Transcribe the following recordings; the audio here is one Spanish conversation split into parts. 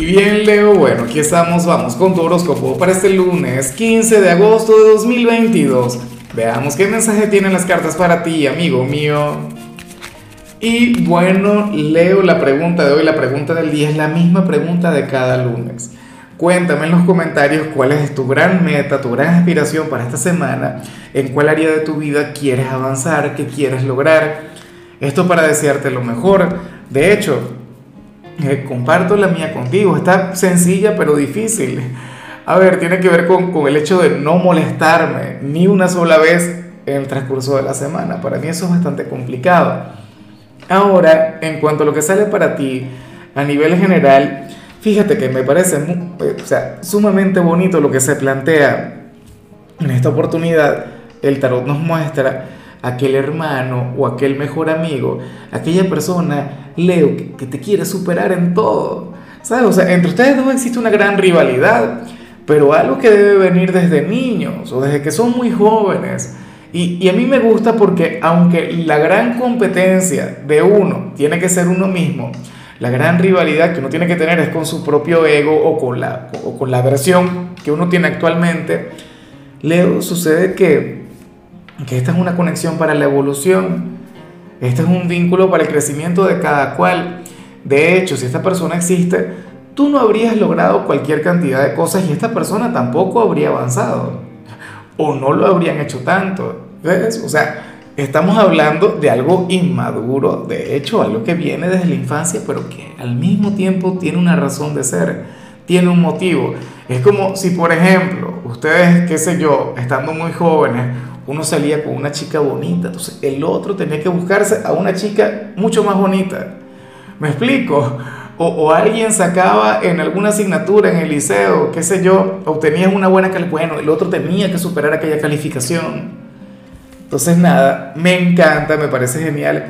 Y bien, Leo, bueno, aquí estamos, vamos con tu horóscopo para este lunes 15 de agosto de 2022. Veamos qué mensaje tienen las cartas para ti, amigo mío. Y bueno, Leo, la pregunta de hoy, la pregunta del día es la misma pregunta de cada lunes. Cuéntame en los comentarios cuál es tu gran meta, tu gran aspiración para esta semana, en cuál área de tu vida quieres avanzar, qué quieres lograr. Esto para desearte lo mejor. De hecho, eh, comparto la mía contigo. Está sencilla pero difícil. A ver, tiene que ver con, con el hecho de no molestarme ni una sola vez en el transcurso de la semana. Para mí eso es bastante complicado. Ahora, en cuanto a lo que sale para ti a nivel general, fíjate que me parece eh, o sea, sumamente bonito lo que se plantea en esta oportunidad. El tarot nos muestra aquel hermano o aquel mejor amigo, aquella persona, Leo, que, te quiere superar en todo. ¿Sabes? O sea, entre ustedes dos existe una gran rivalidad, pero algo que debe venir desde niños o desde que son muy jóvenes. Y, y, a mí me gusta porque aunque la gran competencia de uno tiene que ser uno mismo, la gran rivalidad que uno tiene que tener es con su propio ego o con la, o con la versión que uno tiene actualmente, Leo, sucede que que esta es una conexión para la evolución, este es un vínculo para el crecimiento de cada cual. De hecho, si esta persona existe, tú no habrías logrado cualquier cantidad de cosas y esta persona tampoco habría avanzado o no lo habrían hecho tanto. ¿Ves? O sea, estamos hablando de algo inmaduro, de hecho, algo que viene desde la infancia, pero que al mismo tiempo tiene una razón de ser, tiene un motivo. Es como si, por ejemplo, ustedes, qué sé yo, estando muy jóvenes, uno salía con una chica bonita, entonces el otro tenía que buscarse a una chica mucho más bonita. ¿Me explico? O, alguien sacaba en alguna asignatura en el liceo, qué sé yo, obtenías una buena calificación, bueno, el otro tenía que superar aquella calificación. Entonces nada, me encanta, me parece genial.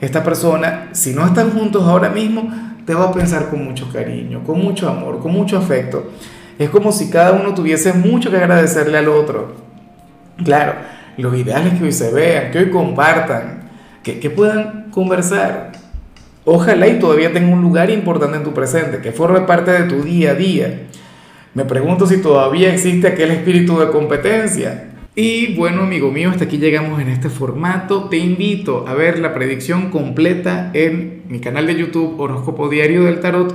Esta persona, si no están juntos ahora mismo, te va a pensar con mucho cariño, con mucho amor, con mucho afecto. Es como si cada uno tuviese mucho que agradecerle al otro. Claro, los ideales que hoy se vean, que hoy compartan, que, que puedan conversar. Ojalá y todavía tenga un lugar importante en tu presente, que forme parte de tu día a día. Me pregunto si todavía existe aquel espíritu de competencia. Y bueno, amigo mío, hasta aquí llegamos en este formato. Te invito a ver la predicción completa en mi canal de YouTube Horóscopo Diario del Tarot